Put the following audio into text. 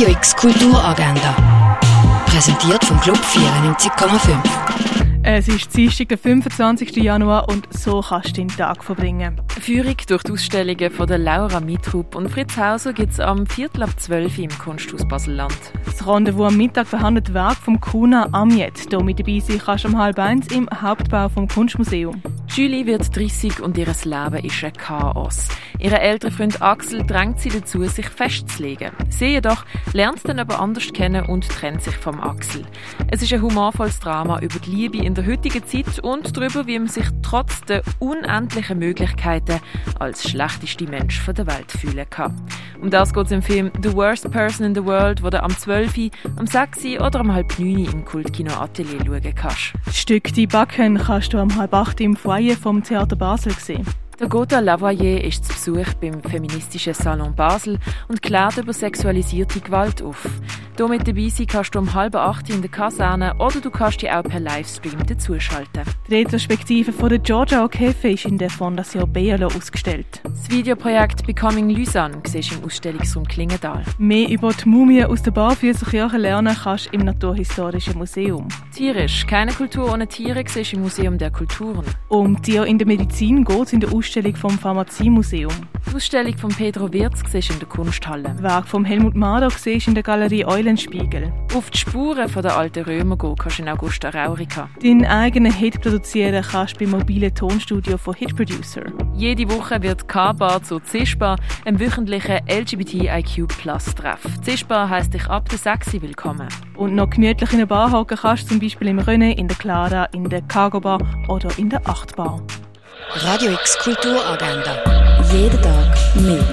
Radio X Kulturagenda. Präsentiert vom Club 94,5. Es ist Dienstag, der 25. Januar und so kannst du den Tag verbringen. Führung durch die Ausstellungen von der Laura Mitrup und Fritz Hauser gibt es am Viertel ab 12 Uhr im Kunsthaus Baselland. Das Rendezvous am Mittag behandelt Werk vom Kuna Amiet. Hier mit dabei sein kannst du um halb eins im Hauptbau vom Kunstmuseum. Julie wird 30 und ihr Leben ist ein Chaos. Ihr älterer Freund Axel drängt sie dazu, sich festzulegen. Sie jedoch lernt dann aber anders kennen und trennt sich vom Axel. Es ist ein humorvolles Drama über die Liebe in der heutigen Zeit und darüber, wie man sich trotz der unendlichen Möglichkeiten als schlechteste Mensch der Welt fühlen kann. Um das geht es im Film The Worst Person in the World, wo du am 12., am 6. oder am halb 9. im Kultkino Atelier schauen kannst. Das Stück «Die Backen» kannst du am halb 8. im Foyer vom Theater Basel gesehen. Der Gotha Lavoyer ist zu Besuch beim feministischen Salon Basel und klärt über sexualisierte Gewalt auf. Hier mit dabei sein kannst du um halb acht in der Kaserne oder du kannst dich auch per Livestream dazuschalten. Die Retrospektive von der Georgia O'Keeffe ist in der Fondation Bealo ausgestellt. Das Videoprojekt Becoming Lysan siehst du im Ausstellungsraum Klingendal. Mehr über die Mumie aus der Barfüßerkirche lernen kannst du im Naturhistorischen Museum. Tierisch. Keine Kultur ohne Tiere siehst du im Museum der Kulturen. Um Tiere in der Medizin geht es in der Ausstellung vom Pharmaziemuseum. Die Ausstellung von Pedro Wirz siehst du in der Kunsthalle. Werk von Helmut Madoc siehst du in der Galerie Eulenspiegel. Auf die Spuren der alten Römer gehen kannst du in Augusta Raurica. Deinen eigenen Hit produzieren kannst du beim mobilen Tonstudio von Hit Producer. Jede Woche wird K-Bar zu CISPA, einem wöchentlichen LGBTIQ Plus Treff. CISPA heisst dich ab der 6 willkommen. Und noch gemütlich in der Bar hocken kannst du zum Beispiel im René, in der Clara, in der Cargo Bar oder in der 8 Bar. Radio X Kulturagenda. Jeden Tag mehr.